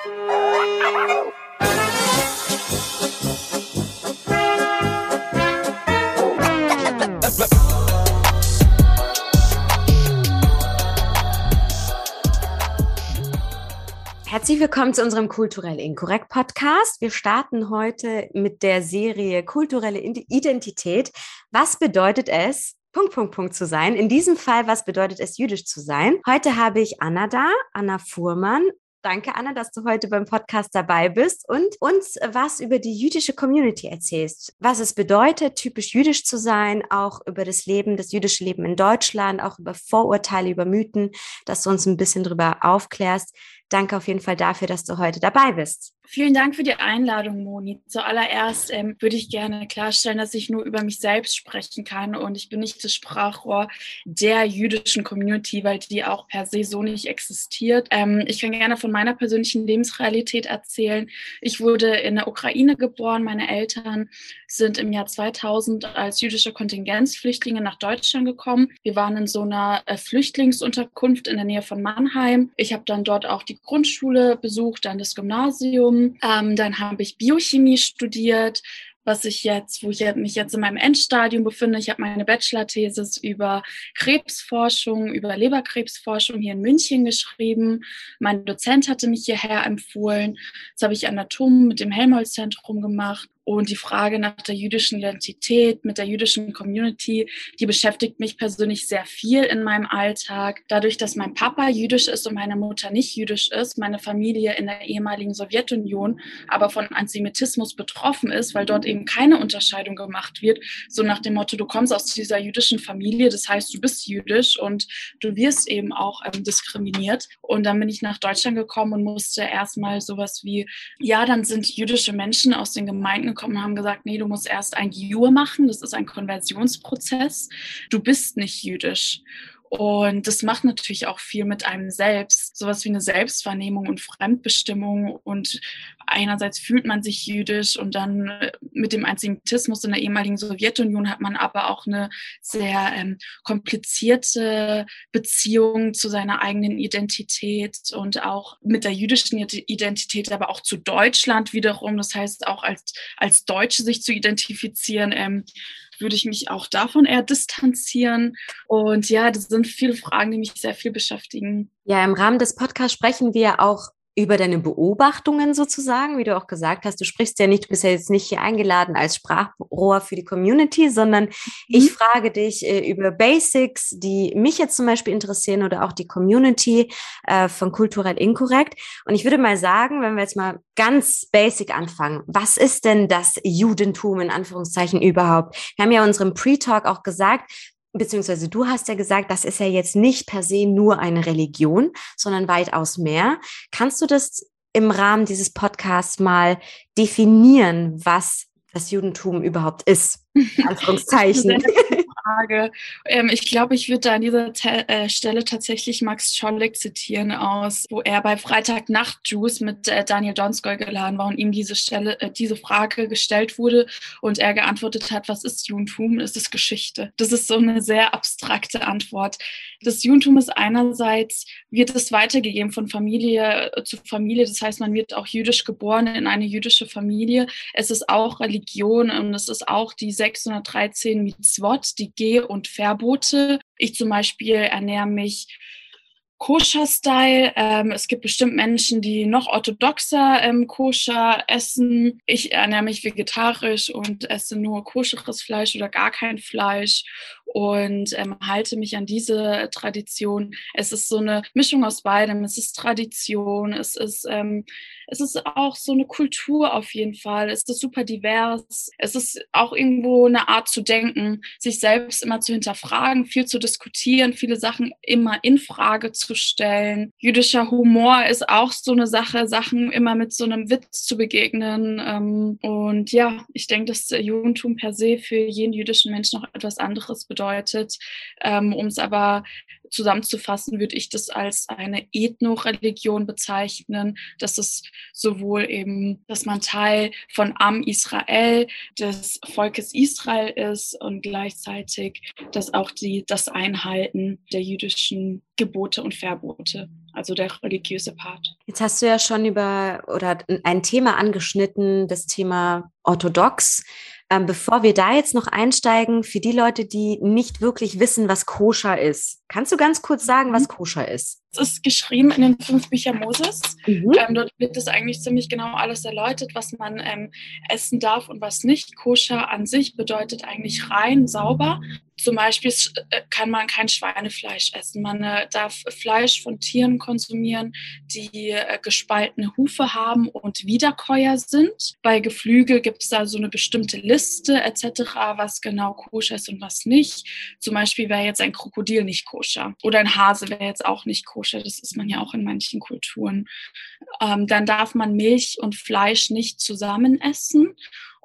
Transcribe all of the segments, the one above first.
Herzlich willkommen zu unserem Kulturell Inkorrekt Podcast. Wir starten heute mit der Serie Kulturelle Identität. Was bedeutet es, Punkt, Punkt, Punkt zu sein? In diesem Fall, was bedeutet es, jüdisch zu sein? Heute habe ich Anna da, Anna Fuhrmann. Danke, Anna, dass du heute beim Podcast dabei bist und uns was über die jüdische Community erzählst. Was es bedeutet, typisch jüdisch zu sein, auch über das Leben, das jüdische Leben in Deutschland, auch über Vorurteile, über Mythen, dass du uns ein bisschen darüber aufklärst. Danke auf jeden Fall dafür, dass du heute dabei bist. Vielen Dank für die Einladung, Moni. Zuallererst ähm, würde ich gerne klarstellen, dass ich nur über mich selbst sprechen kann und ich bin nicht das Sprachrohr der jüdischen Community, weil die auch per se so nicht existiert. Ähm, ich kann gerne von meiner persönlichen Lebensrealität erzählen. Ich wurde in der Ukraine geboren. Meine Eltern sind im Jahr 2000 als jüdische Kontingenzflüchtlinge nach Deutschland gekommen. Wir waren in so einer äh, Flüchtlingsunterkunft in der Nähe von Mannheim. Ich habe dann dort auch die Grundschule besucht, dann das Gymnasium. Ähm, dann habe ich Biochemie studiert, was ich jetzt, wo ich mich jetzt in meinem Endstadium befinde. Ich habe meine Bachelor-Thesis über Krebsforschung, über Leberkrebsforschung hier in München geschrieben. Mein Dozent hatte mich hierher empfohlen. Jetzt habe ich Anatom mit dem Helmholtz-Zentrum gemacht und die Frage nach der jüdischen Identität mit der jüdischen Community, die beschäftigt mich persönlich sehr viel in meinem Alltag. Dadurch, dass mein Papa jüdisch ist und meine Mutter nicht jüdisch ist, meine Familie in der ehemaligen Sowjetunion aber von Antisemitismus betroffen ist, weil dort eben keine Unterscheidung gemacht wird, so nach dem Motto, du kommst aus dieser jüdischen Familie, das heißt, du bist jüdisch und du wirst eben auch ähm, diskriminiert. Und dann bin ich nach Deutschland gekommen und musste erstmal sowas wie, ja, dann sind jüdische Menschen aus den Gemeinden gekommen und haben gesagt, nee, du musst erst ein Giur machen, das ist ein Konversionsprozess. Du bist nicht jüdisch. Und das macht natürlich auch viel mit einem selbst, sowas wie eine Selbstwahrnehmung und Fremdbestimmung. Und einerseits fühlt man sich jüdisch und dann äh, mit dem Antisemitismus in der ehemaligen Sowjetunion hat man aber auch eine sehr ähm, komplizierte Beziehung zu seiner eigenen Identität und auch mit der jüdischen Identität, aber auch zu Deutschland wiederum. Das heißt, auch als, als Deutsche sich zu identifizieren. Ähm, würde ich mich auch davon eher distanzieren. Und ja, das sind viele Fragen, die mich sehr viel beschäftigen. Ja, im Rahmen des Podcasts sprechen wir auch über deine Beobachtungen sozusagen, wie du auch gesagt hast. Du sprichst ja nicht, du bist ja jetzt nicht hier eingeladen als Sprachrohr für die Community, sondern mhm. ich frage dich äh, über Basics, die mich jetzt zum Beispiel interessieren oder auch die Community äh, von Kulturell Inkorrekt. Und ich würde mal sagen, wenn wir jetzt mal ganz basic anfangen, was ist denn das Judentum in Anführungszeichen überhaupt? Wir haben ja in unserem Pre-Talk auch gesagt, beziehungsweise du hast ja gesagt, das ist ja jetzt nicht per se nur eine Religion, sondern weitaus mehr. Kannst du das im Rahmen dieses Podcasts mal definieren, was das Judentum überhaupt ist? Anführungszeichen. Frage. Ähm, ich glaube, ich würde da an dieser Te äh, Stelle tatsächlich Max Scholleck zitieren aus, wo er bei Freitagnacht Juice mit äh, Daniel Donskoy geladen war und ihm diese Stelle, äh, diese Frage gestellt wurde und er geantwortet hat, was ist Judentum? Es ist Geschichte. Das ist so eine sehr abstrakte Antwort. Das Judentum ist einerseits, wird es weitergegeben von Familie äh, zu Familie. Das heißt, man wird auch jüdisch geboren in eine jüdische Familie. Es ist auch Religion und es ist auch die 613 Mitzvot, die Geh- und Verbote. Ich zum Beispiel ernähre mich Koscher-Style. Ähm, es gibt bestimmt Menschen, die noch orthodoxer ähm, Koscher essen. Ich ernähre mich vegetarisch und esse nur koscheres Fleisch oder gar kein Fleisch und ähm, halte mich an diese Tradition. Es ist so eine Mischung aus beidem. Es ist Tradition, es ist, ähm, es ist auch so eine Kultur auf jeden Fall. Es ist super divers. Es ist auch irgendwo eine Art zu denken, sich selbst immer zu hinterfragen, viel zu diskutieren, viele Sachen immer in Frage zu stellen. Jüdischer Humor ist auch so eine Sache, Sachen immer mit so einem Witz zu begegnen. Ähm, und ja, ich denke, dass Judentum per se für jeden jüdischen Menschen noch etwas anderes bedeutet bedeutet. Ähm, um es aber zusammenzufassen, würde ich das als eine Ethno-Religion bezeichnen. Das ist sowohl eben, dass man Teil von Am Israel, des Volkes Israel ist und gleichzeitig, dass auch die, das Einhalten der jüdischen Gebote und Verbote, also der religiöse Part. Jetzt hast du ja schon über oder ein Thema angeschnitten, das Thema orthodox. Ähm, bevor wir da jetzt noch einsteigen, für die Leute, die nicht wirklich wissen, was koscher ist, kannst du ganz kurz sagen, was mhm. koscher ist? Es ist geschrieben in den fünf Büchern Moses. Mhm. Ähm, dort wird es eigentlich ziemlich genau alles erläutert, was man ähm, essen darf und was nicht. Koscher an sich bedeutet eigentlich rein, sauber. Zum Beispiel äh, kann man kein Schweinefleisch essen. Man äh, darf Fleisch von Tieren konsumieren, die äh, gespaltene Hufe haben und Wiederkäuer sind. Bei Geflügel gibt es da so eine bestimmte Liste etc., was genau koscher ist und was nicht. Zum Beispiel wäre jetzt ein Krokodil nicht koscher oder ein Hase wäre jetzt auch nicht koscher. Das ist man ja auch in manchen Kulturen. Ähm, dann darf man Milch und Fleisch nicht zusammen essen.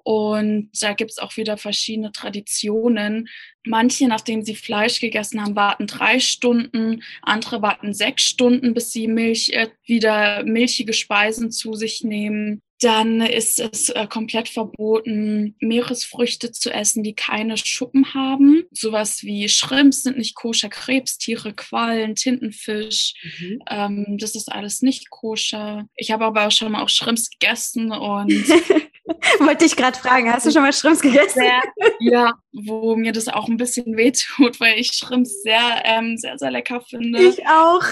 Und da gibt es auch wieder verschiedene Traditionen. Manche, nachdem sie Fleisch gegessen haben, warten drei Stunden, andere warten sechs Stunden, bis sie Milch, äh, wieder milchige Speisen zu sich nehmen. Dann ist es äh, komplett verboten, Meeresfrüchte zu essen, die keine Schuppen haben. Sowas wie Shrimps sind nicht koscher, Krebstiere, Quallen, Tintenfisch. Mhm. Ähm, das ist alles nicht koscher. Ich habe aber auch schon mal auch Shrimps gegessen und Wollte ich gerade fragen, hast du schon mal Schrimps gegessen? Sehr, ja, wo mir das auch ein bisschen wehtut, weil ich Schrimps sehr, ähm, sehr, sehr lecker finde. Ich auch.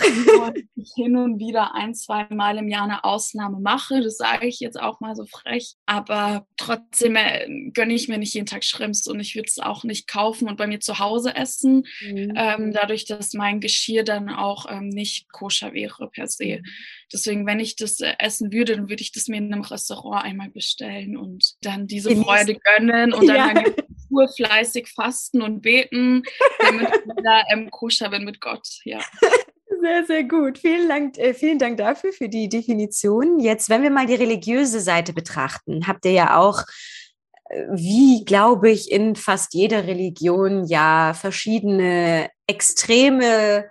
Und ich hin und wieder ein, zwei Mal im Jahr eine Ausnahme mache. Das sage ich jetzt auch mal so frech. Aber trotzdem äh, gönne ich mir nicht jeden Tag Schrimps und ich würde es auch nicht kaufen und bei mir zu Hause essen. Mhm. Ähm, dadurch, dass mein Geschirr dann auch ähm, nicht koscher wäre per se. Mhm. Deswegen, wenn ich das äh, essen würde, dann würde ich das mir in einem Restaurant einmal bestellen und dann diese Genießen. Freude gönnen und dann ja. Tour fleißig fasten und beten, damit ich wieder ähm, koscher bin mit Gott. Ja. Sehr, sehr gut. Vielen Dank, äh, vielen Dank dafür, für die Definition. Jetzt, wenn wir mal die religiöse Seite betrachten, habt ihr ja auch äh, wie, glaube ich, in fast jeder Religion ja verschiedene extreme,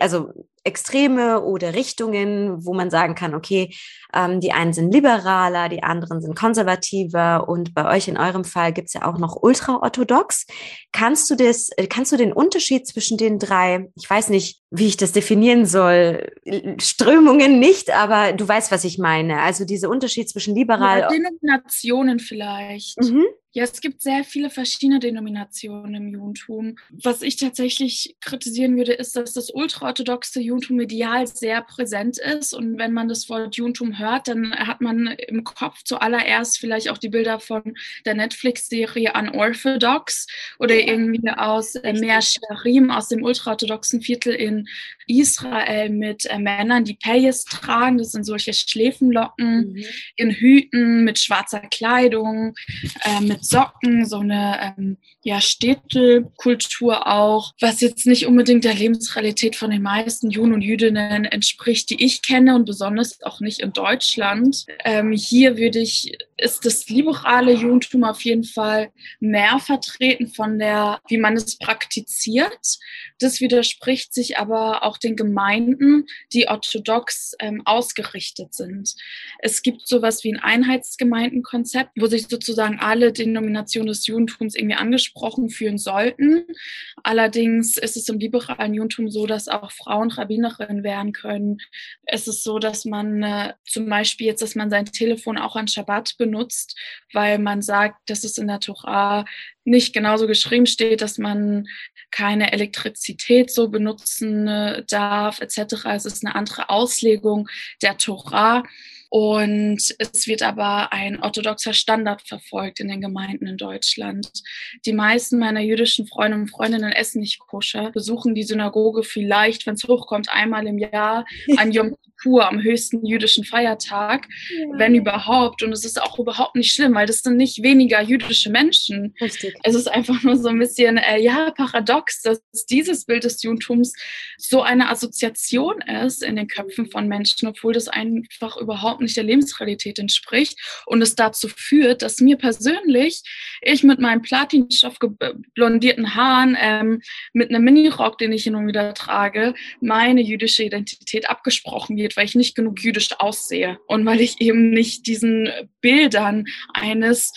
also Extreme oder Richtungen, wo man sagen kann, okay, ähm, die einen sind liberaler, die anderen sind konservativer und bei euch in eurem Fall gibt es ja auch noch ultraorthodox. Kannst du das, äh, kannst du den Unterschied zwischen den drei, ich weiß nicht, wie ich das definieren soll, Strömungen nicht, aber du weißt, was ich meine. Also dieser Unterschied zwischen liberal. Ja, Denominationen vielleicht. Mhm. Ja, es gibt sehr viele verschiedene Denominationen im Judentum. Was ich tatsächlich kritisieren würde, ist, dass das ultraorthodoxe Judentum medial sehr präsent ist. Und wenn man das Wort Judentum hört, dann hat man im Kopf zuallererst vielleicht auch die Bilder von der Netflix-Serie Unorthodox oder irgendwie aus äh, Meer Sherim, aus dem ultraorthodoxen Viertel in Israel mit äh, Männern, die Payes tragen. Das sind solche Schläfenlocken mhm. in Hüten mit schwarzer Kleidung, äh, mit Socken, so eine ähm, ja, Städtekultur auch, was jetzt nicht unbedingt der Lebensrealität von den meisten Juden und Jüdinnen entspricht, die ich kenne und besonders auch nicht in Deutschland. Ähm, hier würde ich, ist das liberale Judentum auf jeden Fall mehr vertreten von der, wie man es praktiziert. Das widerspricht sich aber auch den Gemeinden, die orthodox ähm, ausgerichtet sind. Es gibt sowas wie ein Einheitsgemeindenkonzept, wo sich sozusagen alle Denominationen des Judentums irgendwie angesprochen fühlen sollten. Allerdings ist es im liberalen Judentum so, dass auch Frauen Rabbinerinnen werden können. Es ist so, dass man äh, zum Beispiel jetzt, dass man sein Telefon auch an Schabbat benutzt, weil man sagt, dass es in der Torah nicht genauso geschrieben steht, dass man keine Elektrizität so benutzen äh, darf, etc. Es ist eine andere Auslegung der Torah. Und es wird aber ein orthodoxer Standard verfolgt in den Gemeinden in Deutschland. Die meisten meiner jüdischen Freunde und Freundinnen essen nicht koscher, besuchen die Synagoge vielleicht, wenn es hochkommt, einmal im Jahr an Yom Kippur am höchsten jüdischen Feiertag, ja. wenn überhaupt. Und es ist auch überhaupt nicht schlimm, weil das sind nicht weniger jüdische Menschen. Richtig. Es ist einfach nur so ein bisschen, äh, ja, paradox, dass dieses Bild des Judentums so eine Assoziation ist in den Köpfen von Menschen, obwohl das einfach überhaupt nicht der Lebensrealität entspricht und es dazu führt, dass mir persönlich, ich mit meinem Platinstoff blondierten Haaren, ähm, mit einem Minirock, den ich hin und wieder trage, meine jüdische Identität abgesprochen wird, weil ich nicht genug jüdisch aussehe und weil ich eben nicht diesen Bildern eines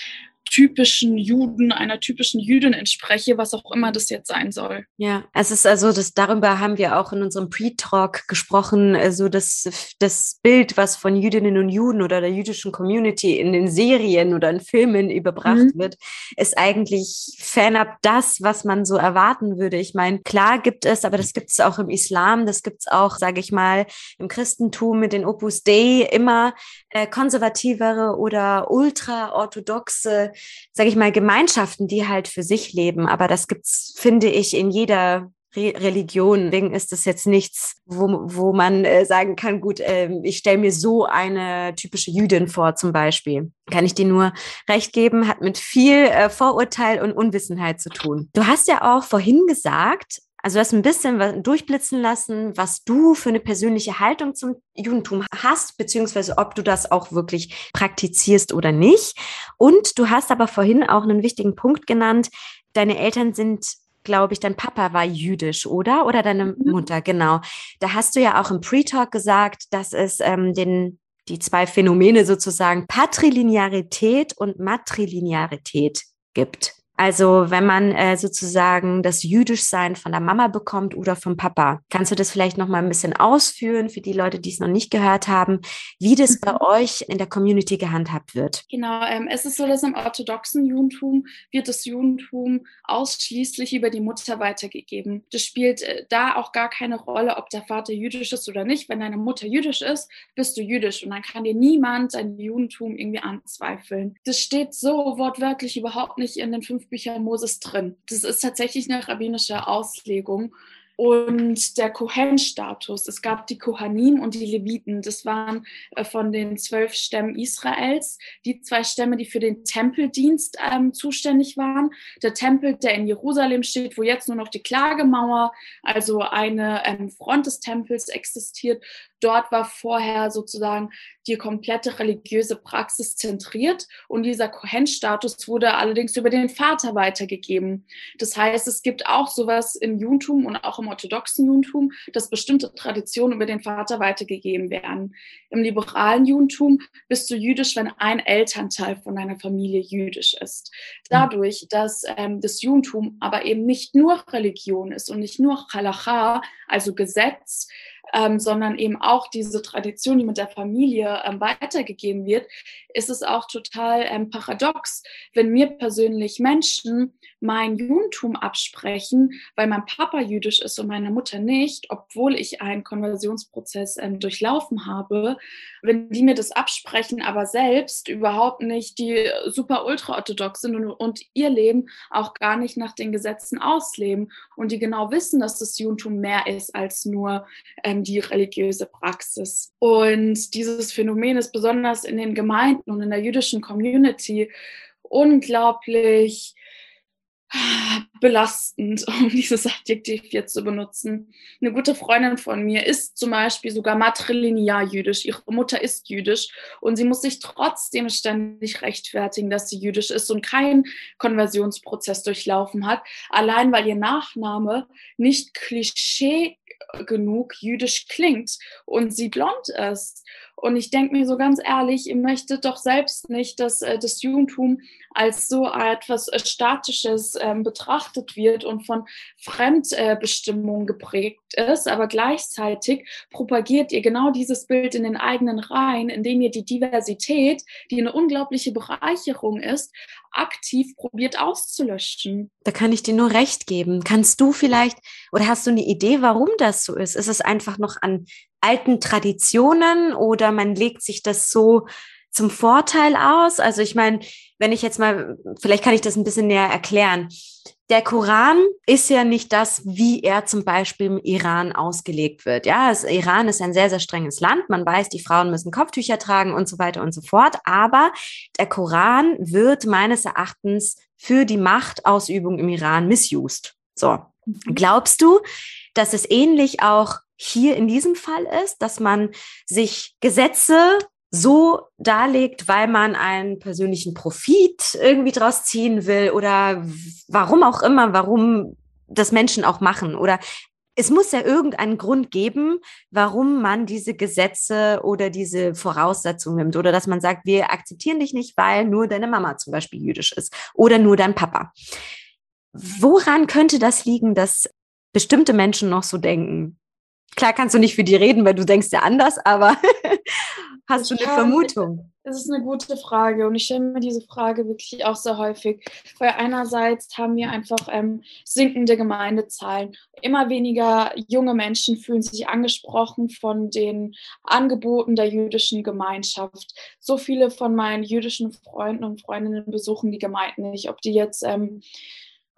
typischen Juden, einer typischen Jüdin entspreche, was auch immer das jetzt sein soll. Ja, es ist also, das, darüber haben wir auch in unserem Pre-Talk gesprochen, also das, das Bild, was von Jüdinnen und Juden oder der jüdischen Community in den Serien oder in Filmen überbracht mhm. wird, ist eigentlich fernab das, was man so erwarten würde. Ich meine, klar gibt es, aber das gibt es auch im Islam, das gibt es auch, sage ich mal, im Christentum mit den Opus Dei immer äh, konservativere oder ultra-orthodoxe sage ich mal, Gemeinschaften, die halt für sich leben. Aber das gibt's, finde ich, in jeder Re Religion. Deswegen ist das jetzt nichts, wo, wo man äh, sagen kann, gut, äh, ich stelle mir so eine typische Jüdin vor, zum Beispiel. Kann ich dir nur recht geben, hat mit viel äh, Vorurteil und Unwissenheit zu tun. Du hast ja auch vorhin gesagt, also du hast ein bisschen durchblitzen lassen, was du für eine persönliche Haltung zum Judentum hast, beziehungsweise ob du das auch wirklich praktizierst oder nicht. Und du hast aber vorhin auch einen wichtigen Punkt genannt. Deine Eltern sind glaube ich, dein Papa war jüdisch, oder? Oder deine mhm. Mutter, genau. Da hast du ja auch im Pre-Talk gesagt, dass es ähm, den, die zwei Phänomene sozusagen Patrilinearität und Matrilinearität gibt. Also wenn man äh, sozusagen das Jüdischsein von der Mama bekommt oder vom Papa. Kannst du das vielleicht noch mal ein bisschen ausführen für die Leute, die es noch nicht gehört haben, wie das bei mhm. euch in der Community gehandhabt wird? Genau, ähm, es ist so, dass im orthodoxen Judentum wird das Judentum ausschließlich über die Mutter weitergegeben. Das spielt äh, da auch gar keine Rolle, ob der Vater jüdisch ist oder nicht. Wenn deine Mutter jüdisch ist, bist du jüdisch und dann kann dir niemand dein Judentum irgendwie anzweifeln. Das steht so wortwörtlich überhaupt nicht in den fünf Bücher Moses drin. Das ist tatsächlich eine rabbinische Auslegung und der Kohen-Status. Es gab die Kohanim und die Leviten. Das waren äh, von den zwölf Stämmen Israels die zwei Stämme, die für den Tempeldienst ähm, zuständig waren. Der Tempel, der in Jerusalem steht, wo jetzt nur noch die Klagemauer, also eine ähm, Front des Tempels existiert. Dort war vorher sozusagen die komplette religiöse Praxis zentriert und dieser Kohen-Status wurde allerdings über den Vater weitergegeben. Das heißt, es gibt auch sowas im Judentum und auch im orthodoxen Judentum, dass bestimmte Traditionen über den Vater weitergegeben werden. Im liberalen Judentum bist du jüdisch, wenn ein Elternteil von deiner Familie jüdisch ist. Dadurch, dass ähm, das Judentum aber eben nicht nur Religion ist und nicht nur Halacha, also Gesetz, ähm, sondern eben auch diese Tradition, die mit der Familie ähm, weitergegeben wird, ist es auch total ähm, paradox, wenn mir persönlich Menschen mein Judentum absprechen, weil mein Papa jüdisch ist und meine Mutter nicht, obwohl ich einen Konversionsprozess ähm, durchlaufen habe, wenn die mir das absprechen, aber selbst überhaupt nicht die super ultra-orthodox sind und, und ihr Leben auch gar nicht nach den Gesetzen ausleben und die genau wissen, dass das Judentum mehr ist als nur ähm, die religiöse Praxis. Und dieses Phänomen ist besonders in den Gemeinden und in der jüdischen Community unglaublich belastend, um dieses Adjektiv jetzt zu benutzen. Eine gute Freundin von mir ist zum Beispiel sogar matrilinear jüdisch. Ihre Mutter ist jüdisch und sie muss sich trotzdem ständig rechtfertigen, dass sie jüdisch ist und keinen Konversionsprozess durchlaufen hat, allein weil ihr Nachname nicht klischee genug jüdisch klingt und sie blond ist. Und ich denke mir so ganz ehrlich, ihr möchtet doch selbst nicht, dass äh, das Judentum als so etwas äh, Statisches äh, betrachtet wird und von Fremdbestimmung geprägt ist. Aber gleichzeitig propagiert ihr genau dieses Bild in den eigenen Reihen, indem ihr die Diversität, die eine unglaubliche Bereicherung ist, aktiv probiert auszulöschen. Da kann ich dir nur recht geben. Kannst du vielleicht oder hast du eine Idee, warum das so ist? Ist es einfach noch an alten Traditionen oder man legt sich das so zum Vorteil aus? Also ich meine, wenn ich jetzt mal, vielleicht kann ich das ein bisschen näher erklären. Der Koran ist ja nicht das, wie er zum Beispiel im Iran ausgelegt wird. Ja, das Iran ist ein sehr, sehr strenges Land. Man weiß, die Frauen müssen Kopftücher tragen und so weiter und so fort. Aber der Koran wird meines Erachtens für die Machtausübung im Iran misused. So. Mhm. Glaubst du, dass es ähnlich auch hier in diesem Fall ist, dass man sich Gesetze so darlegt, weil man einen persönlichen Profit irgendwie draus ziehen will oder warum auch immer, warum das Menschen auch machen oder es muss ja irgendeinen Grund geben, warum man diese Gesetze oder diese Voraussetzungen nimmt oder dass man sagt, wir akzeptieren dich nicht, weil nur deine Mama zum Beispiel jüdisch ist oder nur dein Papa. Woran könnte das liegen, dass bestimmte Menschen noch so denken? Klar kannst du nicht für die reden, weil du denkst ja anders, aber hast du eine Vermutung? Das ist eine gute Frage und ich stelle mir diese Frage wirklich auch sehr häufig. Weil einerseits haben wir einfach ähm, sinkende Gemeindezahlen. Immer weniger junge Menschen fühlen sich angesprochen von den Angeboten der jüdischen Gemeinschaft. So viele von meinen jüdischen Freunden und Freundinnen besuchen die Gemeinden nicht, ob die jetzt ähm,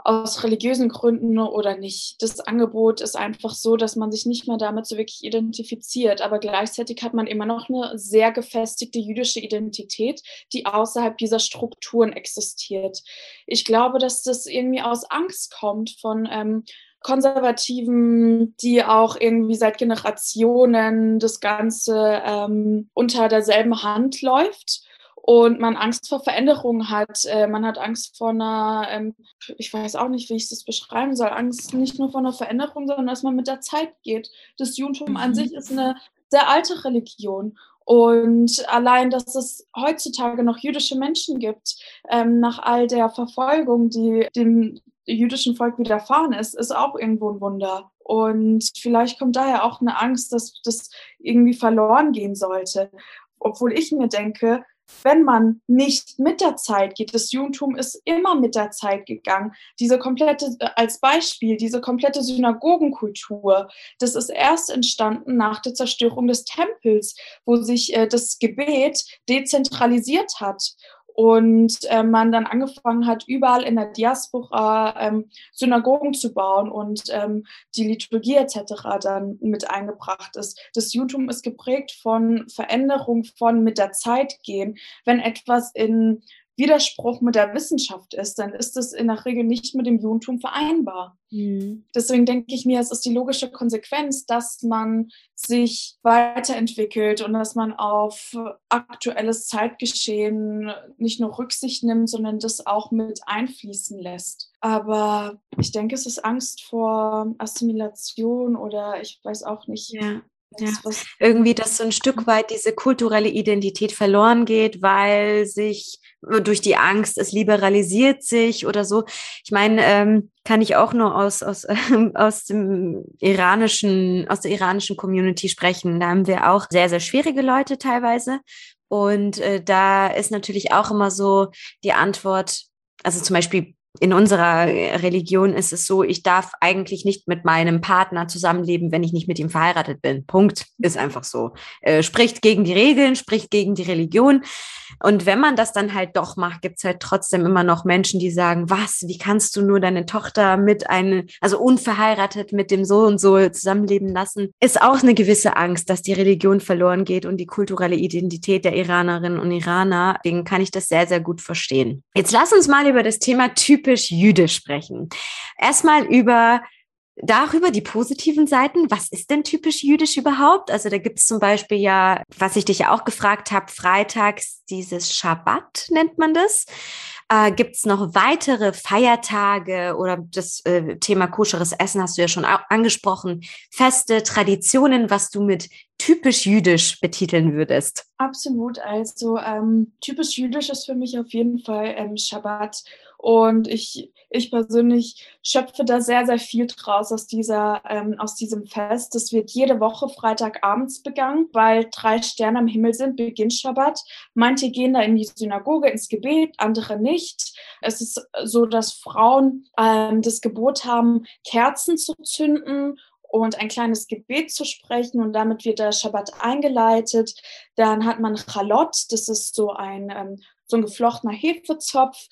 aus religiösen Gründen oder nicht. Das Angebot ist einfach so, dass man sich nicht mehr damit so wirklich identifiziert. Aber gleichzeitig hat man immer noch eine sehr gefestigte jüdische Identität, die außerhalb dieser Strukturen existiert. Ich glaube, dass das irgendwie aus Angst kommt von ähm, Konservativen, die auch irgendwie seit Generationen das Ganze ähm, unter derselben Hand läuft und man Angst vor Veränderungen hat. Äh, man hat Angst vor einer, ähm, ich weiß auch nicht, wie ich das beschreiben soll, Angst nicht nur vor einer Veränderung, sondern dass man mit der Zeit geht. Das Judentum mhm. an sich ist eine sehr alte Religion. Und allein, dass es heutzutage noch jüdische Menschen gibt, ähm, nach all der Verfolgung, die dem jüdischen Volk widerfahren ist, ist auch irgendwo ein Wunder. Und vielleicht kommt daher auch eine Angst, dass das irgendwie verloren gehen sollte. Obwohl ich mir denke, wenn man nicht mit der Zeit geht, das Judentum ist immer mit der Zeit gegangen. Diese komplette, äh, als Beispiel, diese komplette Synagogenkultur, das ist erst entstanden nach der Zerstörung des Tempels, wo sich äh, das Gebet dezentralisiert hat und äh, man dann angefangen hat, überall in der Diaspora ähm, Synagogen zu bauen und ähm, die Liturgie etc. dann mit eingebracht ist. Das Judentum ist geprägt von Veränderung, von mit der Zeit gehen. Wenn etwas in Widerspruch mit der Wissenschaft ist, dann ist es in der Regel nicht mit dem Judentum vereinbar. Mhm. Deswegen denke ich mir, es ist die logische Konsequenz, dass man sich weiterentwickelt und dass man auf aktuelles Zeitgeschehen nicht nur Rücksicht nimmt, sondern das auch mit einfließen lässt. Aber ich denke, es ist Angst vor Assimilation oder ich weiß auch nicht. Ja. Ja, irgendwie, dass so ein Stück weit diese kulturelle Identität verloren geht, weil sich durch die Angst, es liberalisiert sich oder so. Ich meine, ähm, kann ich auch nur aus, aus, äh, aus dem iranischen, aus der iranischen Community sprechen. Da haben wir auch sehr, sehr schwierige Leute teilweise. Und äh, da ist natürlich auch immer so die Antwort, also zum Beispiel in unserer Religion ist es so, ich darf eigentlich nicht mit meinem Partner zusammenleben, wenn ich nicht mit ihm verheiratet bin. Punkt. Ist einfach so. Äh, spricht gegen die Regeln, spricht gegen die Religion. Und wenn man das dann halt doch macht, gibt's halt trotzdem immer noch Menschen, die sagen, was, wie kannst du nur deine Tochter mit einem, also unverheiratet mit dem so und so zusammenleben lassen? Ist auch eine gewisse Angst, dass die Religion verloren geht und die kulturelle Identität der Iranerinnen und Iraner. Deswegen kann ich das sehr, sehr gut verstehen. Jetzt lass uns mal über das Thema typisch jüdisch sprechen. Erstmal über darüber die positiven Seiten. Was ist denn typisch jüdisch überhaupt? Also da gibt es zum Beispiel ja, was ich dich ja auch gefragt habe, freitags dieses Schabbat nennt man das. Äh, gibt es noch weitere Feiertage oder das äh, Thema koscheres Essen hast du ja schon angesprochen. Feste Traditionen, was du mit typisch jüdisch betiteln würdest? Absolut. Also ähm, typisch jüdisch ist für mich auf jeden Fall ähm, Schabbat. Und ich, ich persönlich schöpfe da sehr, sehr viel draus aus, dieser, ähm, aus diesem Fest. Das wird jede Woche Freitagabends begangen, weil drei Sterne am Himmel sind, beginnt Schabbat. Manche gehen da in die Synagoge, ins Gebet, andere nicht. Es ist so, dass Frauen ähm, das Gebot haben, Kerzen zu zünden und ein kleines Gebet zu sprechen und damit wird der Schabbat eingeleitet. Dann hat man Chalot, das ist so ein, ähm, so ein geflochtener Hefezopf,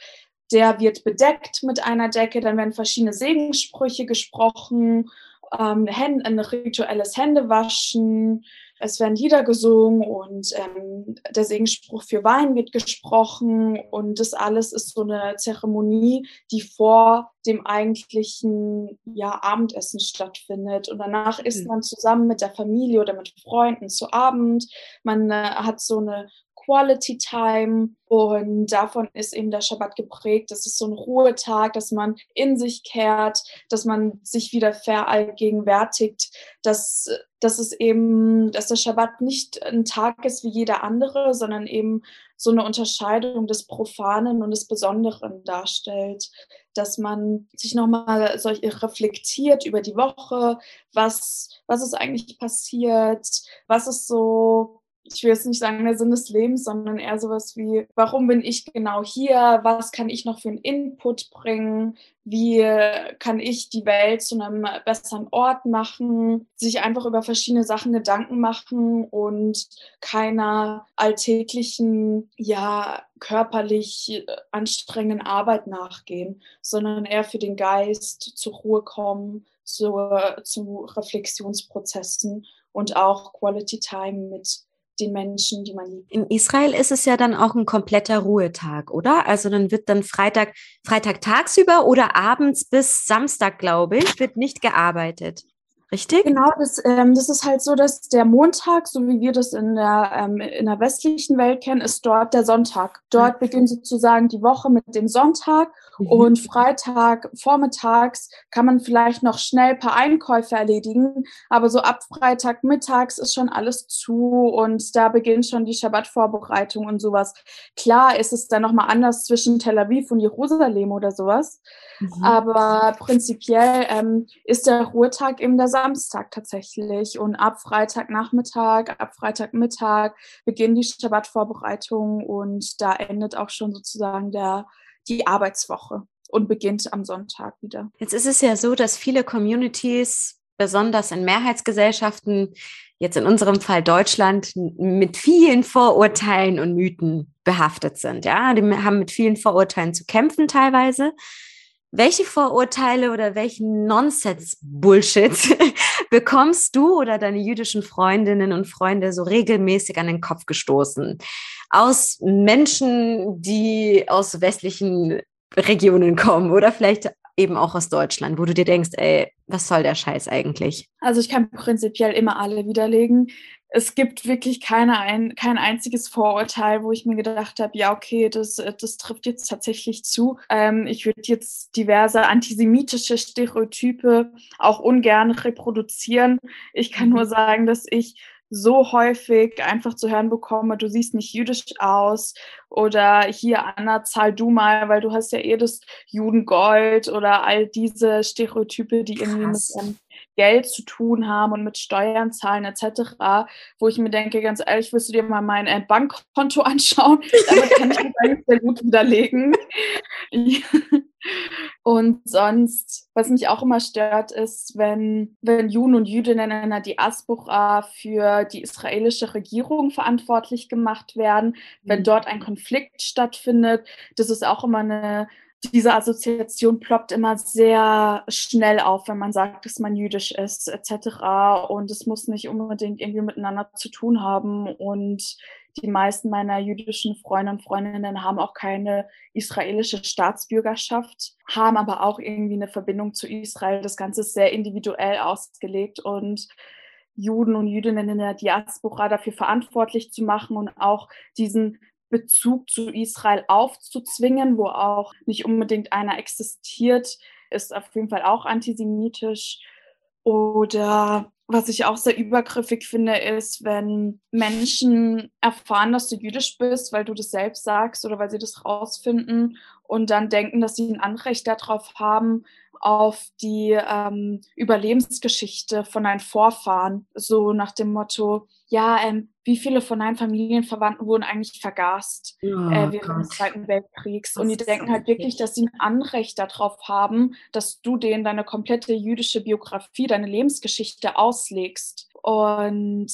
der wird bedeckt mit einer Decke, dann werden verschiedene Segensprüche gesprochen, ähm, ein rituelles Händewaschen, es werden Lieder gesungen und ähm, der Segensspruch für Wein wird gesprochen und das alles ist so eine Zeremonie, die vor dem eigentlichen ja, Abendessen stattfindet und danach isst mhm. man zusammen mit der Familie oder mit Freunden zu Abend. Man äh, hat so eine Quality Time und davon ist eben der Schabbat geprägt. Das ist so ein Ruhetag, dass man in sich kehrt, dass man sich wieder verallgegenwärtigt, dass, dass es eben, dass der Schabbat nicht ein Tag ist wie jeder andere, sondern eben so eine Unterscheidung des Profanen und des Besonderen darstellt, dass man sich nochmal solch reflektiert über die Woche, was, was ist eigentlich passiert, was ist so ich will jetzt nicht sagen der Sinn des Lebens, sondern eher sowas wie, warum bin ich genau hier? Was kann ich noch für einen Input bringen? Wie kann ich die Welt zu einem besseren Ort machen? Sich einfach über verschiedene Sachen Gedanken machen und keiner alltäglichen, ja, körperlich anstrengenden Arbeit nachgehen, sondern eher für den Geist zur Ruhe kommen, zu, zu Reflexionsprozessen und auch Quality Time mit den Menschen, die man liebt. In Israel ist es ja dann auch ein kompletter Ruhetag, oder? Also dann wird dann Freitag, Freitag tagsüber oder abends bis Samstag, glaube ich, wird nicht gearbeitet. Richtig? Genau, das, ähm, das ist halt so, dass der Montag, so wie wir das in der, ähm, in der westlichen Welt kennen, ist dort der Sonntag. Dort mhm. beginnt sozusagen die Woche mit dem Sonntag mhm. und Freitag vormittags kann man vielleicht noch schnell ein paar Einkäufe erledigen, aber so ab Freitag mittags ist schon alles zu und da beginnt schon die Schabbat-Vorbereitung und sowas. Klar ist es dann nochmal anders zwischen Tel Aviv und Jerusalem oder sowas, mhm. aber prinzipiell ähm, ist der Ruhetag eben der Sonntag. Samstag tatsächlich. Und ab Freitagnachmittag, ab Freitagmittag beginnen die Schabbat-Vorbereitungen und da endet auch schon sozusagen der, die Arbeitswoche und beginnt am Sonntag wieder. Jetzt ist es ja so, dass viele Communities, besonders in Mehrheitsgesellschaften, jetzt in unserem Fall Deutschland, mit vielen Vorurteilen und Mythen behaftet sind. Ja, die haben mit vielen Vorurteilen zu kämpfen teilweise. Welche Vorurteile oder welchen Nonsense-Bullshit bekommst du oder deine jüdischen Freundinnen und Freunde so regelmäßig an den Kopf gestoßen? Aus Menschen, die aus westlichen Regionen kommen oder vielleicht eben auch aus Deutschland, wo du dir denkst, ey, was soll der Scheiß eigentlich? Also ich kann prinzipiell immer alle widerlegen es gibt wirklich keine ein, kein einziges Vorurteil, wo ich mir gedacht habe, ja, okay, das, das trifft jetzt tatsächlich zu. Ähm, ich würde jetzt diverse antisemitische Stereotype auch ungern reproduzieren. Ich kann nur sagen, dass ich so häufig einfach zu hören bekomme, du siehst nicht jüdisch aus oder hier Anna, zahl du mal, weil du hast ja eh das Judengold oder all diese Stereotype, die irgendwie Krass. mit Geld zu tun haben und mit Steuern zahlen etc., wo ich mir denke, ganz ehrlich, willst du dir mal mein äh, Bankkonto anschauen? Damit kann ich das eigentlich sehr gut widerlegen. Und sonst, was mich auch immer stört, ist, wenn, wenn Juden und Jüdinnen in einer Diaspora für die israelische Regierung verantwortlich gemacht werden, wenn mhm. dort ein Konflikt stattfindet. Das ist auch immer eine diese Assoziation ploppt immer sehr schnell auf, wenn man sagt, dass man jüdisch ist, etc. Und es muss nicht unbedingt irgendwie miteinander zu tun haben. Und die meisten meiner jüdischen Freunde und Freundinnen haben auch keine israelische Staatsbürgerschaft, haben aber auch irgendwie eine Verbindung zu Israel. Das Ganze ist sehr individuell ausgelegt und Juden und Jüdinnen in der Diaspora dafür verantwortlich zu machen und auch diesen Bezug zu Israel aufzuzwingen, wo auch nicht unbedingt einer existiert, ist auf jeden Fall auch antisemitisch. Oder was ich auch sehr übergriffig finde, ist, wenn Menschen erfahren, dass du jüdisch bist, weil du das selbst sagst oder weil sie das rausfinden und dann denken, dass sie ein Anrecht darauf haben, auf die ähm, Überlebensgeschichte von deinen Vorfahren, so nach dem Motto, ja, ähm, wie viele von deinen Familienverwandten wurden eigentlich vergast oh, äh, während Gott. des Zweiten Weltkriegs? Das und die denken so halt wirklich, dass sie ein Anrecht darauf haben, dass du denen deine komplette jüdische Biografie, deine Lebensgeschichte auslegst. Und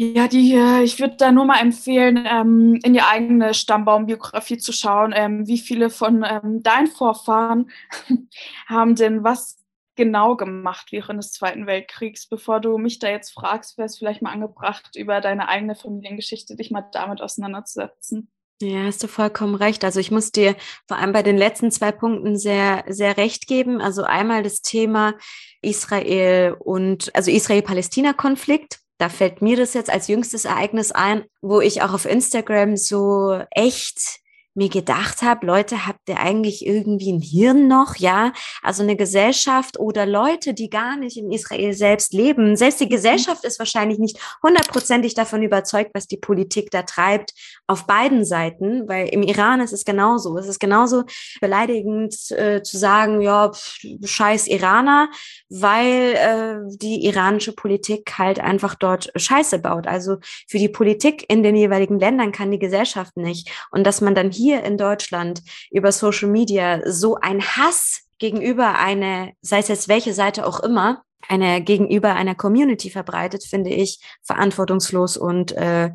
ja, die, ich würde da nur mal empfehlen, ähm, in die eigene Stammbaumbiografie zu schauen. Ähm, wie viele von ähm, deinen Vorfahren haben denn was genau gemacht während des Zweiten Weltkriegs? Bevor du mich da jetzt fragst, wäre es vielleicht mal angebracht, über deine eigene Familiengeschichte dich mal damit auseinanderzusetzen. Ja, hast du vollkommen recht. Also ich muss dir vor allem bei den letzten zwei Punkten sehr, sehr recht geben. Also einmal das Thema Israel und, also Israel-Palästina-Konflikt da fällt mir das jetzt als jüngstes Ereignis ein, wo ich auch auf Instagram so echt mir gedacht habe, Leute, habt ihr eigentlich irgendwie ein Hirn noch? Ja, also eine Gesellschaft oder Leute, die gar nicht in Israel selbst leben. Selbst die. Gesellschaft ist wahrscheinlich nicht hundertprozentig davon überzeugt, was die Politik da treibt, auf beiden Seiten, weil im Iran ist es genauso. Es ist genauso beleidigend äh, zu sagen, ja, pff, scheiß Iraner, weil äh, die iranische Politik halt einfach dort Scheiße baut. Also für die Politik in den jeweiligen Ländern kann die Gesellschaft nicht. Und dass man dann hier hier in Deutschland über Social Media so ein Hass gegenüber eine, sei es jetzt welche Seite auch immer, eine gegenüber einer Community verbreitet, finde ich verantwortungslos und äh,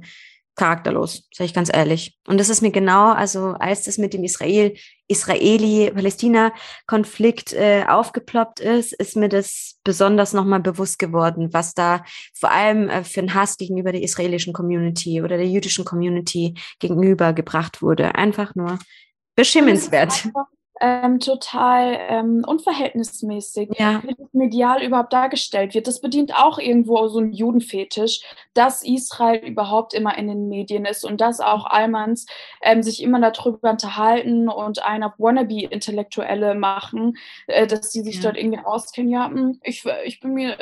charakterlos, sage ich ganz ehrlich. Und das ist mir genau, also als das mit dem Israel, Israeli-Palästina-Konflikt äh, aufgeploppt ist, ist mir das besonders nochmal bewusst geworden, was da vor allem äh, für ein Hass gegenüber der israelischen Community oder der jüdischen Community gegenüber gebracht wurde. Einfach nur beschimmenswert ähm, total ähm, unverhältnismäßig, ja. wie das medial überhaupt dargestellt wird. Das bedient auch irgendwo so einen Judenfetisch, dass Israel überhaupt immer in den Medien ist und dass auch Almans ähm, sich immer darüber unterhalten und einer Wannabe-Intellektuelle machen, äh, dass sie sich ja. dort irgendwie auskennen. Ja, hm, ich, ich bin mir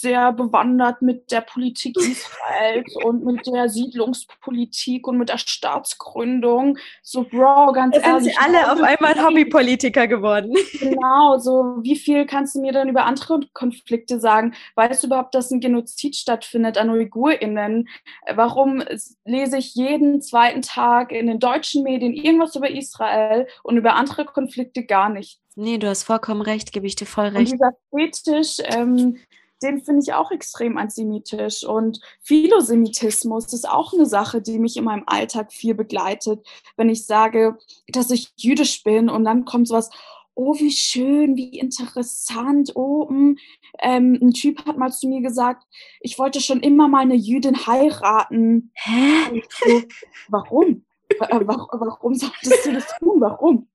sehr bewandert mit der Politik Israels und mit der Siedlungspolitik und mit der Staatsgründung. So, Bro, ganz Jetzt ehrlich. Sind sie alle auf einmal Hobbypolitiker geworden. Genau, so wie viel kannst du mir dann über andere Konflikte sagen? Weißt du überhaupt, dass ein Genozid stattfindet an UigurInnen? Warum lese ich jeden zweiten Tag in den deutschen Medien irgendwas über Israel und über andere Konflikte gar nicht? Nee, du hast vollkommen recht, gebe ich dir voll recht. Und dieser Fetisch, ähm, den finde ich auch extrem antisemitisch. Und Philosemitismus ist auch eine Sache, die mich in meinem Alltag viel begleitet. Wenn ich sage, dass ich jüdisch bin und dann kommt sowas, oh, wie schön, wie interessant. Oh, hm, ähm, ein Typ hat mal zu mir gesagt, ich wollte schon immer mal eine Jüdin heiraten. Hä? So, warum? Warum solltest du das tun? Warum?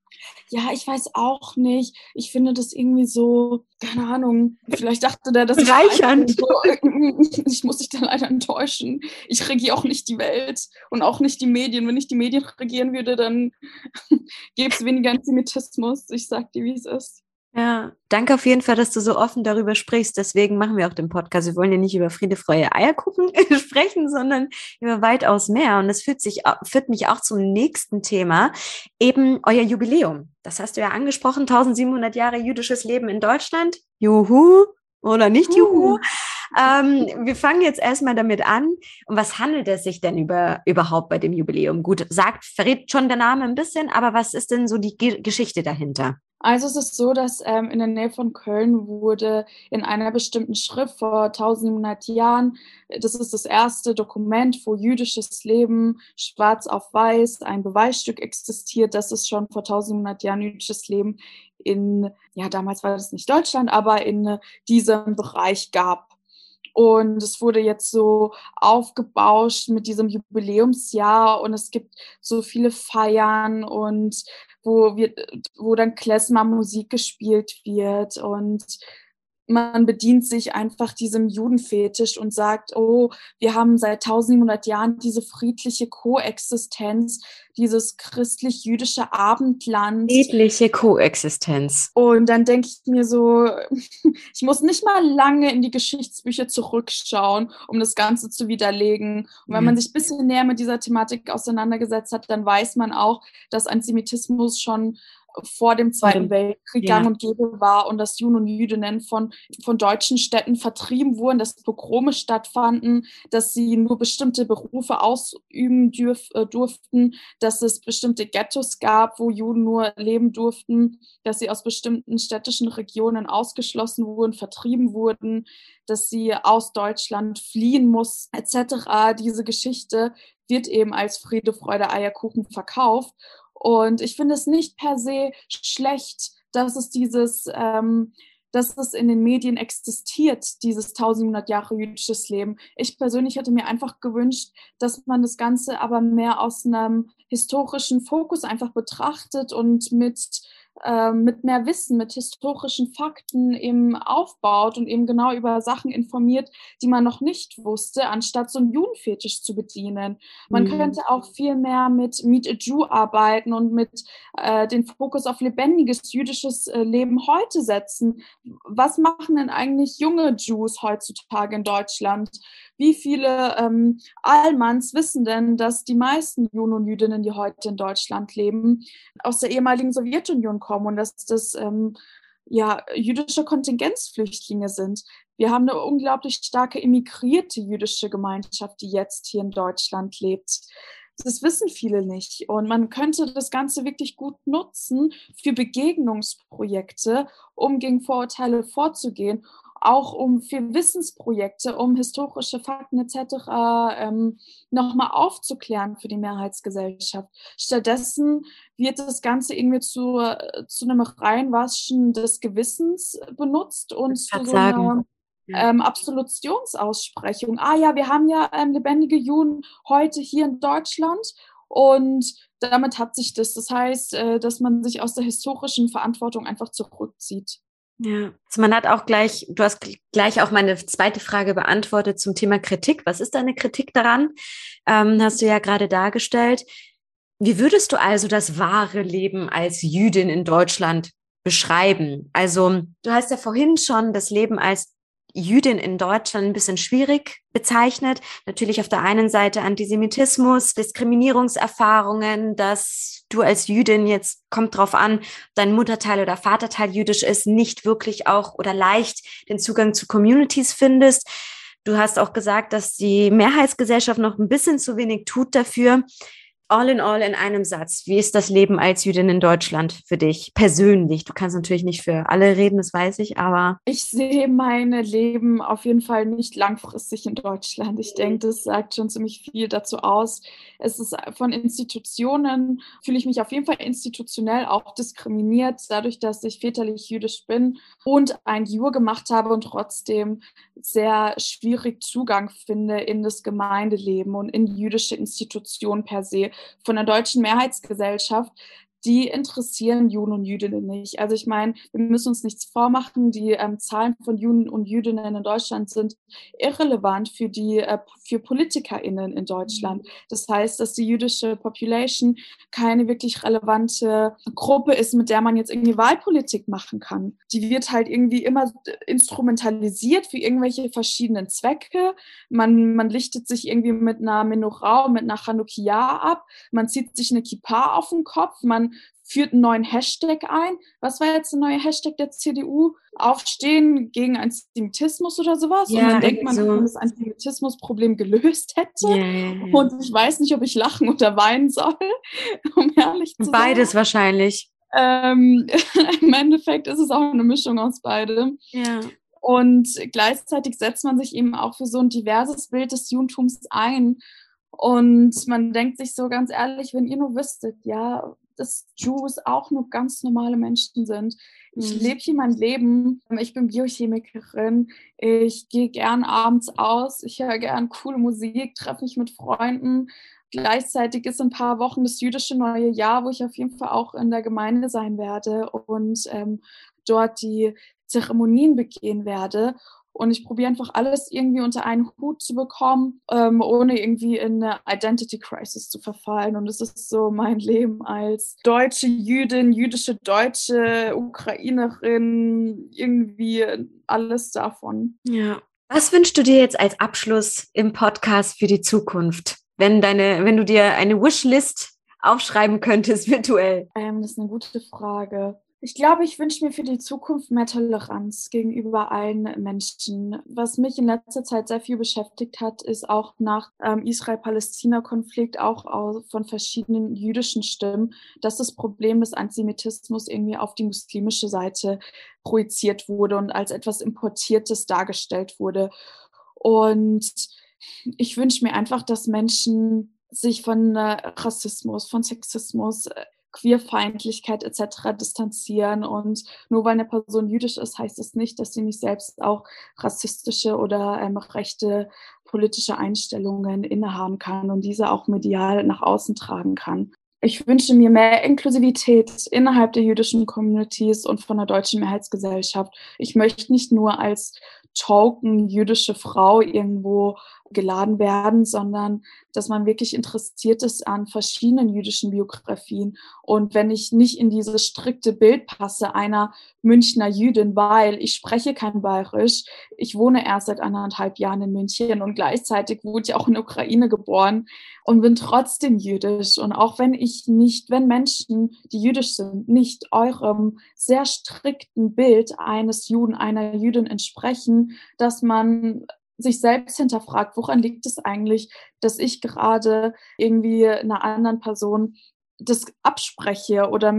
Ja, ich weiß auch nicht. Ich finde das irgendwie so, keine Ahnung, vielleicht dachte der, dass Reichernd. Ich, so, ich muss dich dann leider enttäuschen. Ich regiere auch nicht die Welt und auch nicht die Medien. Wenn ich die Medien regieren würde, dann gäbe es weniger Antisemitismus. Ich sag dir, wie es ist. Ja, danke auf jeden Fall, dass du so offen darüber sprichst. Deswegen machen wir auch den Podcast. Wir wollen ja nicht über Friede, Freie, Eierkuchen sprechen, sondern über weitaus mehr. Und das führt, sich, führt mich auch zum nächsten Thema, eben euer Jubiläum. Das hast du ja angesprochen, 1700 Jahre jüdisches Leben in Deutschland. Juhu oder nicht Juhu. Ähm, wir fangen jetzt erstmal damit an. Um was handelt es sich denn über, überhaupt bei dem Jubiläum? Gut, sagt, verrät schon der Name ein bisschen, aber was ist denn so die Ge Geschichte dahinter? Also es ist so, dass ähm, in der Nähe von Köln wurde in einer bestimmten Schrift vor 1700 Jahren, das ist das erste Dokument, wo jüdisches Leben schwarz auf weiß, ein Beweisstück existiert, dass es schon vor 1700 Jahren jüdisches Leben in, ja damals war das nicht Deutschland, aber in diesem Bereich gab. Und es wurde jetzt so aufgebauscht mit diesem Jubiläumsjahr und es gibt so viele Feiern und wo, wir, wo dann Klezmer Musik gespielt wird und man bedient sich einfach diesem Judenfetisch und sagt, oh, wir haben seit 1700 Jahren diese friedliche Koexistenz, dieses christlich-jüdische Abendland. Friedliche Koexistenz. Und dann denke ich mir so, ich muss nicht mal lange in die Geschichtsbücher zurückschauen, um das Ganze zu widerlegen. Und wenn mhm. man sich ein bisschen näher mit dieser Thematik auseinandergesetzt hat, dann weiß man auch, dass Antisemitismus schon vor dem Zweiten Weltkrieg ja. gang und gäbe war und dass Juden und Jüdinnen von, von deutschen Städten vertrieben wurden, dass Pogrome stattfanden, dass sie nur bestimmte Berufe ausüben dürf, äh, durften, dass es bestimmte Ghettos gab, wo Juden nur leben durften, dass sie aus bestimmten städtischen Regionen ausgeschlossen wurden, vertrieben wurden, dass sie aus Deutschland fliehen muss, etc. Diese Geschichte wird eben als Friede, Freude, Eierkuchen verkauft. Und ich finde es nicht per se schlecht, dass es dieses, ähm, dass es in den Medien existiert, dieses 1700 Jahre jüdisches Leben. Ich persönlich hätte mir einfach gewünscht, dass man das Ganze aber mehr aus einem historischen Fokus einfach betrachtet und mit mit mehr Wissen, mit historischen Fakten eben aufbaut und eben genau über Sachen informiert, die man noch nicht wusste, anstatt so einen Judenfetisch zu bedienen. Man mhm. könnte auch viel mehr mit Meet a Jew arbeiten und mit äh, den Fokus auf lebendiges jüdisches äh, Leben heute setzen. Was machen denn eigentlich junge Jews heutzutage in Deutschland? Wie viele ähm, Allmanns wissen denn, dass die meisten Juden und Jüdinnen, die heute in Deutschland leben, aus der ehemaligen Sowjetunion kommen und dass das ähm, ja, jüdische Kontingenzflüchtlinge sind. Wir haben eine unglaublich starke immigrierte jüdische Gemeinschaft, die jetzt hier in Deutschland lebt. Das wissen viele nicht. Und man könnte das Ganze wirklich gut nutzen für Begegnungsprojekte, um gegen Vorurteile vorzugehen auch um für Wissensprojekte, um historische Fakten etc. Ähm, nochmal aufzuklären für die Mehrheitsgesellschaft. Stattdessen wird das Ganze irgendwie zu, zu einem Reinwaschen des Gewissens benutzt und zu so einer ähm, Absolutionsaussprechung. Ah ja, wir haben ja ähm, lebendige Juden heute hier in Deutschland und damit hat sich das. Das heißt, äh, dass man sich aus der historischen Verantwortung einfach zurückzieht. Ja, also man hat auch gleich, du hast gleich auch meine zweite Frage beantwortet zum Thema Kritik. Was ist deine Kritik daran? Ähm, hast du ja gerade dargestellt. Wie würdest du also das wahre Leben als Jüdin in Deutschland beschreiben? Also, du hast ja vorhin schon das Leben als Jüdin in Deutschland ein bisschen schwierig bezeichnet. Natürlich auf der einen Seite Antisemitismus, Diskriminierungserfahrungen, dass du als Jüdin jetzt kommt drauf an, dein Mutterteil oder Vaterteil jüdisch ist, nicht wirklich auch oder leicht den Zugang zu Communities findest. Du hast auch gesagt, dass die Mehrheitsgesellschaft noch ein bisschen zu wenig tut dafür all in all in einem Satz, wie ist das Leben als Jüdin in Deutschland für dich persönlich? Du kannst natürlich nicht für alle reden, das weiß ich, aber. Ich sehe mein Leben auf jeden Fall nicht langfristig in Deutschland. Ich denke, das sagt schon ziemlich viel dazu aus. Es ist von Institutionen, fühle ich mich auf jeden Fall institutionell auch diskriminiert, dadurch, dass ich väterlich jüdisch bin und ein Jur gemacht habe und trotzdem sehr schwierig Zugang finde in das Gemeindeleben und in jüdische Institutionen per se von der deutschen Mehrheitsgesellschaft die interessieren Juden und Jüdinnen nicht. Also ich meine, wir müssen uns nichts vormachen, die ähm, Zahlen von Juden und Jüdinnen in Deutschland sind irrelevant für die äh, für PolitikerInnen in Deutschland. Das heißt, dass die jüdische Population keine wirklich relevante Gruppe ist, mit der man jetzt irgendwie Wahlpolitik machen kann. Die wird halt irgendwie immer instrumentalisiert für irgendwelche verschiedenen Zwecke. Man, man lichtet sich irgendwie mit einer Menorah, mit einer Chanukia ab, man zieht sich eine Kippa auf den Kopf, man führt einen neuen Hashtag ein. Was war jetzt der neue Hashtag der CDU? Aufstehen gegen Antisemitismus oder sowas. Ja, und dann denkt man, so. dass man das Antisemitismusproblem gelöst hätte. Ja, und ich weiß nicht, ob ich lachen oder weinen soll, um ehrlich zu sein. Beides wahrscheinlich. Ähm, Im Endeffekt ist es auch eine Mischung aus beidem. Ja. Und gleichzeitig setzt man sich eben auch für so ein diverses Bild des Judentums ein. Und man denkt sich so ganz ehrlich, wenn ihr nur wüsstet, ja, dass Jews auch nur ganz normale Menschen sind. Ich mhm. lebe hier mein Leben. Ich bin Biochemikerin. Ich gehe gern abends aus. Ich höre gern coole Musik, treffe mich mit Freunden. Gleichzeitig ist in ein paar Wochen das jüdische neue Jahr, wo ich auf jeden Fall auch in der Gemeinde sein werde und ähm, dort die Zeremonien begehen werde. Und ich probiere einfach alles irgendwie unter einen Hut zu bekommen, ähm, ohne irgendwie in eine Identity Crisis zu verfallen. Und es ist so mein Leben als deutsche Jüdin, jüdische Deutsche, Ukrainerin, irgendwie alles davon. Ja. Was wünschst du dir jetzt als Abschluss im Podcast für die Zukunft? Wenn deine, wenn du dir eine Wishlist aufschreiben könntest virtuell? Ähm, das ist eine gute Frage. Ich glaube, ich wünsche mir für die Zukunft mehr Toleranz gegenüber allen Menschen. Was mich in letzter Zeit sehr viel beschäftigt hat, ist auch nach ähm, Israel-Palästina-Konflikt auch von verschiedenen jüdischen Stimmen, dass das Problem des Antisemitismus irgendwie auf die muslimische Seite projiziert wurde und als etwas Importiertes dargestellt wurde. Und ich wünsche mir einfach, dass Menschen sich von äh, Rassismus, von Sexismus, äh, Queerfeindlichkeit etc. distanzieren. Und nur weil eine Person jüdisch ist, heißt es das nicht, dass sie nicht selbst auch rassistische oder ähm, rechte politische Einstellungen innehaben kann und diese auch medial nach außen tragen kann. Ich wünsche mir mehr Inklusivität innerhalb der jüdischen Communities und von der deutschen Mehrheitsgesellschaft. Ich möchte nicht nur als Token jüdische Frau irgendwo geladen werden, sondern dass man wirklich interessiert ist an verschiedenen jüdischen Biografien. Und wenn ich nicht in dieses strikte Bild passe einer Münchner Jüdin, weil ich spreche kein Bayerisch, ich wohne erst seit anderthalb Jahren in München und gleichzeitig wurde ich auch in der Ukraine geboren und bin trotzdem jüdisch. Und auch wenn ich nicht, wenn Menschen, die jüdisch sind, nicht eurem sehr strikten Bild eines Juden, einer Jüdin entsprechen, dass man sich selbst hinterfragt, woran liegt es eigentlich, dass ich gerade irgendwie einer anderen Person das abspreche oder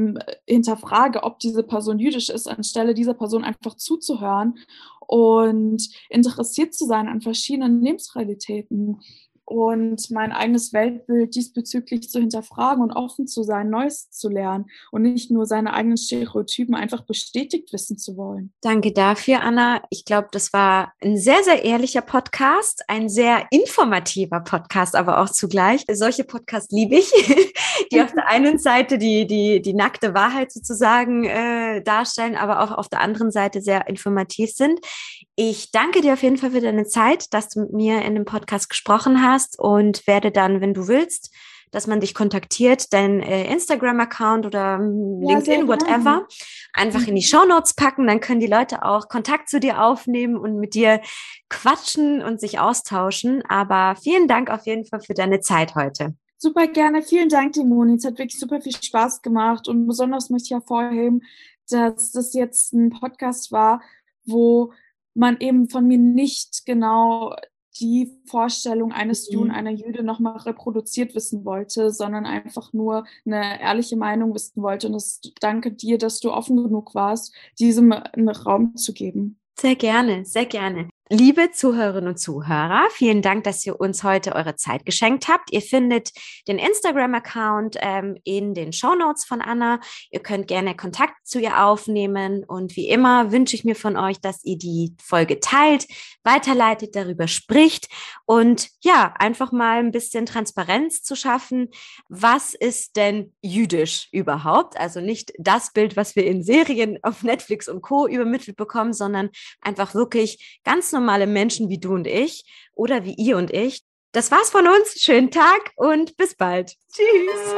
hinterfrage, ob diese Person jüdisch ist, anstelle dieser Person einfach zuzuhören und interessiert zu sein an verschiedenen Lebensrealitäten und mein eigenes Weltbild diesbezüglich zu hinterfragen und offen zu sein, Neues zu lernen und nicht nur seine eigenen Stereotypen einfach bestätigt wissen zu wollen. Danke dafür, Anna. Ich glaube, das war ein sehr, sehr ehrlicher Podcast, ein sehr informativer Podcast, aber auch zugleich. Solche Podcasts liebe ich, die auf der einen Seite die, die, die nackte Wahrheit sozusagen äh, darstellen, aber auch auf der anderen Seite sehr informativ sind. Ich danke dir auf jeden Fall für deine Zeit, dass du mit mir in dem Podcast gesprochen hast und werde dann, wenn du willst, dass man dich kontaktiert, dein äh, Instagram-Account oder ähm, ja, LinkedIn, whatever, einfach in die mhm. Show Notes packen. Dann können die Leute auch Kontakt zu dir aufnehmen und mit dir quatschen und sich austauschen. Aber vielen Dank auf jeden Fall für deine Zeit heute. Super gerne. Vielen Dank, Dimoni. Es hat wirklich super viel Spaß gemacht. Und besonders möchte ich hervorheben, dass das jetzt ein Podcast war, wo man eben von mir nicht genau die Vorstellung eines Juden, mhm. einer Jüde nochmal reproduziert wissen wollte, sondern einfach nur eine ehrliche Meinung wissen wollte. Und das, danke dir, dass du offen genug warst, diesem einen Raum zu geben. Sehr gerne, sehr gerne. Liebe Zuhörerinnen und Zuhörer, vielen Dank, dass ihr uns heute eure Zeit geschenkt habt. Ihr findet den Instagram-Account ähm, in den Show Notes von Anna. Ihr könnt gerne Kontakt zu ihr aufnehmen. Und wie immer wünsche ich mir von euch, dass ihr die Folge teilt, weiterleitet, darüber spricht und ja, einfach mal ein bisschen Transparenz zu schaffen. Was ist denn jüdisch überhaupt? Also nicht das Bild, was wir in Serien auf Netflix und Co. übermittelt bekommen, sondern einfach wirklich ganz normale Menschen wie du und ich oder wie ihr und ich. Das war's von uns. Schönen Tag und bis bald. Tschüss.